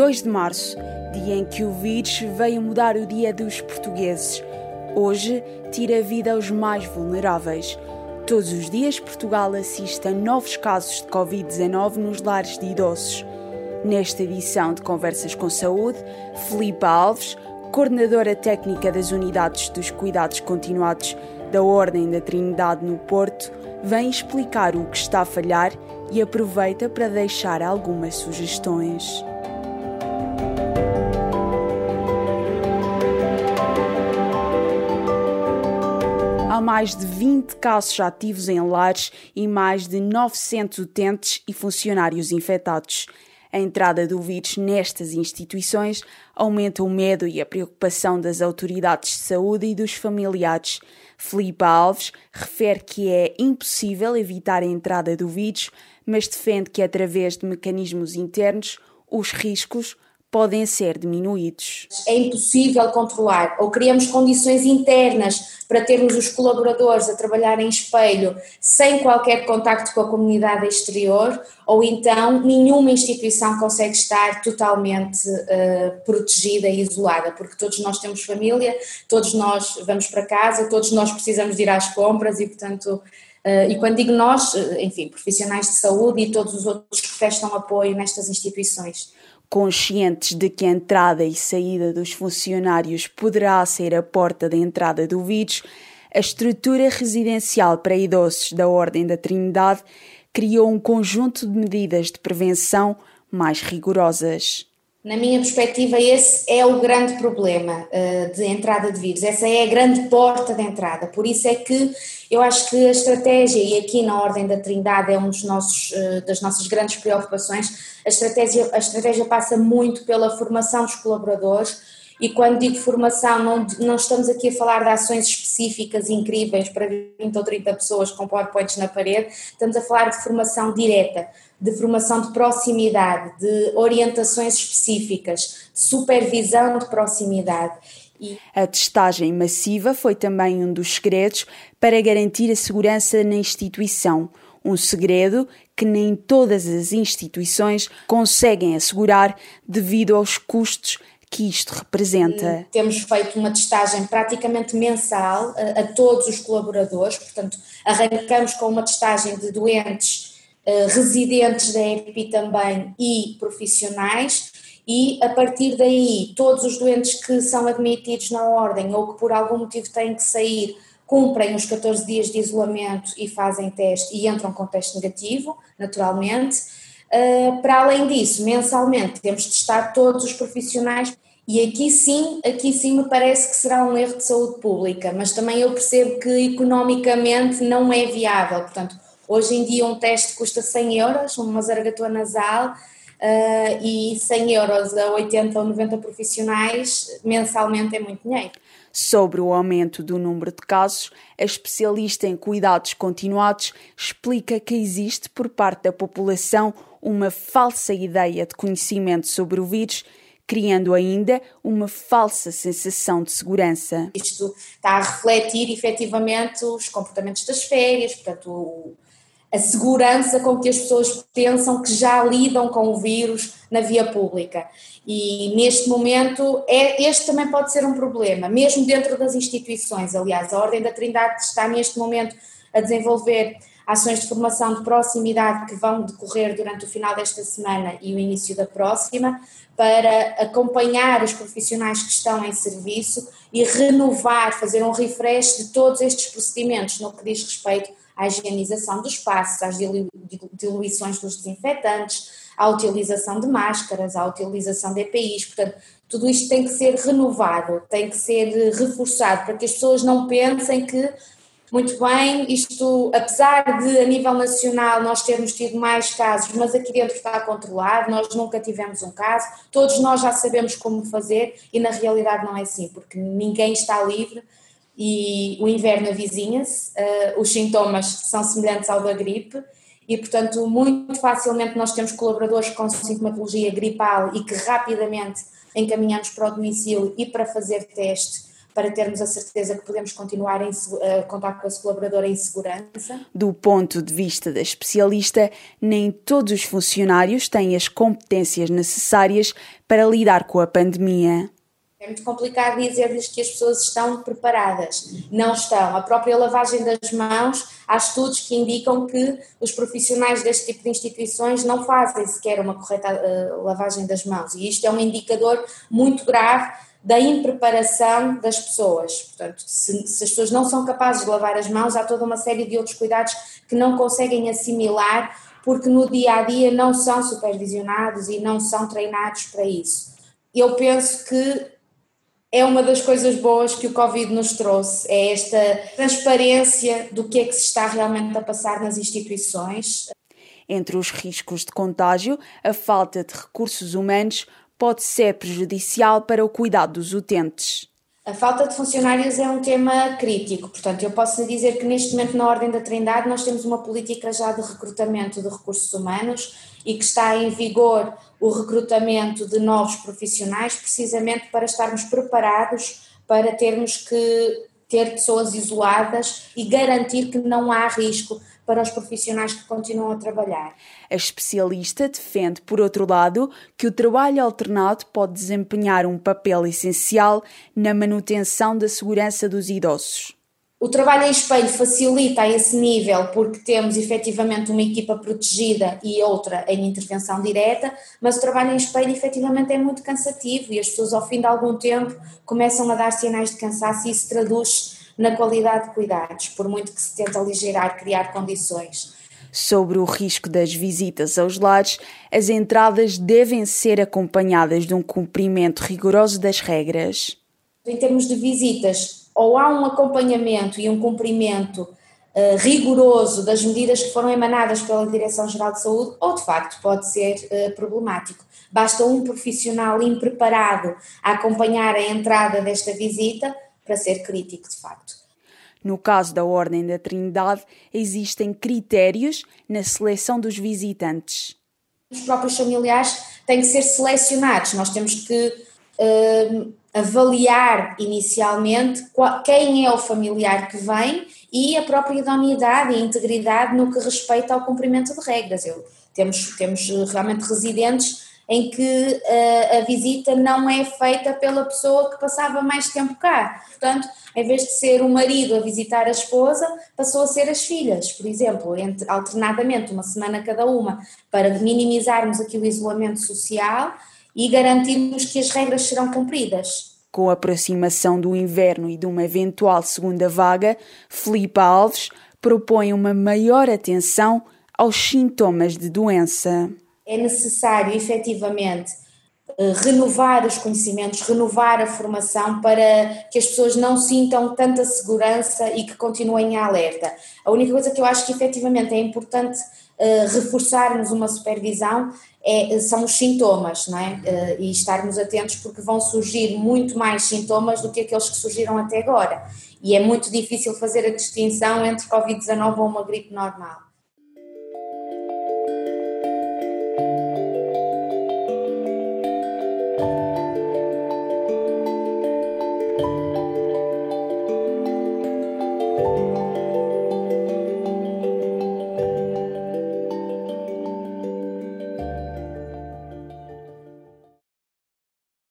2 de março, dia em que o vírus veio mudar o dia dos portugueses. Hoje, tira a vida aos mais vulneráveis. Todos os dias, Portugal assiste a novos casos de Covid-19 nos lares de idosos. Nesta edição de Conversas com Saúde, Filipe Alves, coordenadora técnica das unidades dos cuidados continuados da Ordem da Trindade no Porto, vem explicar o que está a falhar e aproveita para deixar algumas sugestões. Mais de 20 casos ativos em lares e mais de 900 utentes e funcionários infectados. A entrada do vírus nestas instituições aumenta o medo e a preocupação das autoridades de saúde e dos familiares. Filipe Alves refere que é impossível evitar a entrada do vírus, mas defende que através de mecanismos internos os riscos podem ser diminuídos. É impossível controlar, ou criamos condições internas para termos os colaboradores a trabalhar em espelho sem qualquer contacto com a comunidade exterior, ou então nenhuma instituição consegue estar totalmente uh, protegida e isolada, porque todos nós temos família, todos nós vamos para casa, todos nós precisamos de ir às compras e, portanto, Uh, e quando digo nós, eh, enfim, profissionais de saúde e todos os outros que prestam apoio nestas instituições. Conscientes de que a entrada e saída dos funcionários poderá ser a porta de entrada do vírus, a estrutura residencial para idosos da Ordem da Trindade criou um conjunto de medidas de prevenção mais rigorosas. Na minha perspectiva, esse é o grande problema uh, de entrada de vírus, essa é a grande porta de entrada. Por isso é que eu acho que a estratégia, e aqui na Ordem da Trindade é uma uh, das nossas grandes preocupações, a estratégia, a estratégia passa muito pela formação dos colaboradores. E quando digo formação, não, não estamos aqui a falar de ações específicas incríveis para 20 ou 30 pessoas com PowerPoints na parede, estamos a falar de formação direta de formação de proximidade, de orientações específicas, de supervisão de proximidade. E... A testagem massiva foi também um dos segredos para garantir a segurança na instituição. Um segredo que nem todas as instituições conseguem assegurar devido aos custos que isto representa. Temos feito uma testagem praticamente mensal a, a todos os colaboradores, portanto, arrancamos com uma testagem de doentes eh, residentes da EPI também e profissionais, e a partir daí todos os doentes que são admitidos na ordem ou que por algum motivo têm que sair cumprem os 14 dias de isolamento e fazem teste e entram com teste negativo, naturalmente. Uh, para além disso, mensalmente temos de testar todos os profissionais e aqui sim, aqui sim me parece que será um erro de saúde pública, mas também eu percebo que economicamente não é viável, portanto Hoje em dia um teste custa 100 euros, uma zaragatua nasal, uh, e 100 euros a 80 ou 90 profissionais mensalmente é muito dinheiro. Sobre o aumento do número de casos, a especialista em cuidados continuados explica que existe por parte da população uma falsa ideia de conhecimento sobre o vírus criando ainda uma falsa sensação de segurança. Isto está a refletir efetivamente os comportamentos das férias, portanto, a segurança com que as pessoas pensam que já lidam com o vírus na via pública. E neste momento, é, este também pode ser um problema, mesmo dentro das instituições. Aliás, a Ordem da Trindade está neste momento a desenvolver ações de formação de proximidade que vão decorrer durante o final desta semana e o início da próxima, para acompanhar os profissionais que estão em serviço e renovar, fazer um refresh de todos estes procedimentos no que diz respeito à higienização dos espaços, às diluições dos desinfetantes, à utilização de máscaras, à utilização de EPIs, portanto, tudo isto tem que ser renovado, tem que ser reforçado, para que as pessoas não pensem que, muito bem, isto, apesar de a nível nacional nós termos tido mais casos, mas aqui dentro está controlado, nós nunca tivemos um caso, todos nós já sabemos como fazer e na realidade não é assim, porque ninguém está livre e o inverno avizinha-se, uh, os sintomas são semelhantes ao da gripe e, portanto, muito facilmente nós temos colaboradores com sintomatologia gripal e que rapidamente encaminhamos para o domicílio e para fazer teste para termos a certeza que podemos continuar a contar com esse colaborador em segurança. Do ponto de vista da especialista, nem todos os funcionários têm as competências necessárias para lidar com a pandemia. É muito complicado dizer-lhes que as pessoas estão preparadas. Não estão. A própria lavagem das mãos, há estudos que indicam que os profissionais deste tipo de instituições não fazem sequer uma correta uh, lavagem das mãos. E isto é um indicador muito grave da impreparação das pessoas. Portanto, se, se, as pessoas não são capazes de lavar as mãos, há toda uma série de outros cuidados que não conseguem assimilar porque no dia a dia não são supervisionados e não são treinados para isso. Eu penso que é uma das coisas boas que o Covid nos trouxe, é esta transparência do que é que se está realmente a passar nas instituições. Entre os riscos de contágio, a falta de recursos humanos pode ser prejudicial para o cuidado dos utentes. A falta de funcionários é um tema crítico, portanto, eu posso dizer que neste momento na Ordem da Trindade nós temos uma política já de recrutamento de recursos humanos e que está em vigor o recrutamento de novos profissionais, precisamente para estarmos preparados para termos que ter pessoas isoladas e garantir que não há risco para os profissionais que continuam a trabalhar. A especialista defende, por outro lado, que o trabalho alternado pode desempenhar um papel essencial na manutenção da segurança dos idosos. O trabalho em espelho facilita a esse nível porque temos efetivamente uma equipa protegida e outra em intervenção direta, mas o trabalho em espelho efetivamente é muito cansativo e as pessoas ao fim de algum tempo começam a dar sinais de cansaço e isso traduz na qualidade de cuidados, por muito que se tente aligerar, criar condições. Sobre o risco das visitas aos lares, as entradas devem ser acompanhadas de um cumprimento rigoroso das regras. Em termos de visitas, ou há um acompanhamento e um cumprimento uh, rigoroso das medidas que foram emanadas pela Direção-Geral de Saúde, ou de facto pode ser uh, problemático. Basta um profissional impreparado a acompanhar a entrada desta visita para ser crítico, de facto. No caso da Ordem da Trindade, existem critérios na seleção dos visitantes. Os próprios familiares têm que ser selecionados, nós temos que uh, avaliar inicialmente quem é o familiar que vem e a própria idoneidade e integridade no que respeita ao cumprimento de regras. Eu, temos, temos realmente residentes em que uh, a visita não é feita pela pessoa que passava mais tempo cá. Portanto, em vez de ser o marido a visitar a esposa, passou a ser as filhas, por exemplo, entre, alternadamente, uma semana cada uma, para minimizarmos aqui o isolamento social e garantirmos que as regras serão cumpridas. Com a aproximação do inverno e de uma eventual segunda vaga, Filipe Alves propõe uma maior atenção aos sintomas de doença. É necessário, efetivamente, eh, renovar os conhecimentos, renovar a formação para que as pessoas não sintam tanta segurança e que continuem em alerta. A única coisa que eu acho que efetivamente é importante reforçarmos uma supervisão é, são os sintomas, não é? Uh, e estarmos atentos porque vão surgir muito mais sintomas do que aqueles que surgiram até agora. E é muito difícil fazer a distinção entre Covid-19 ou uma gripe normal.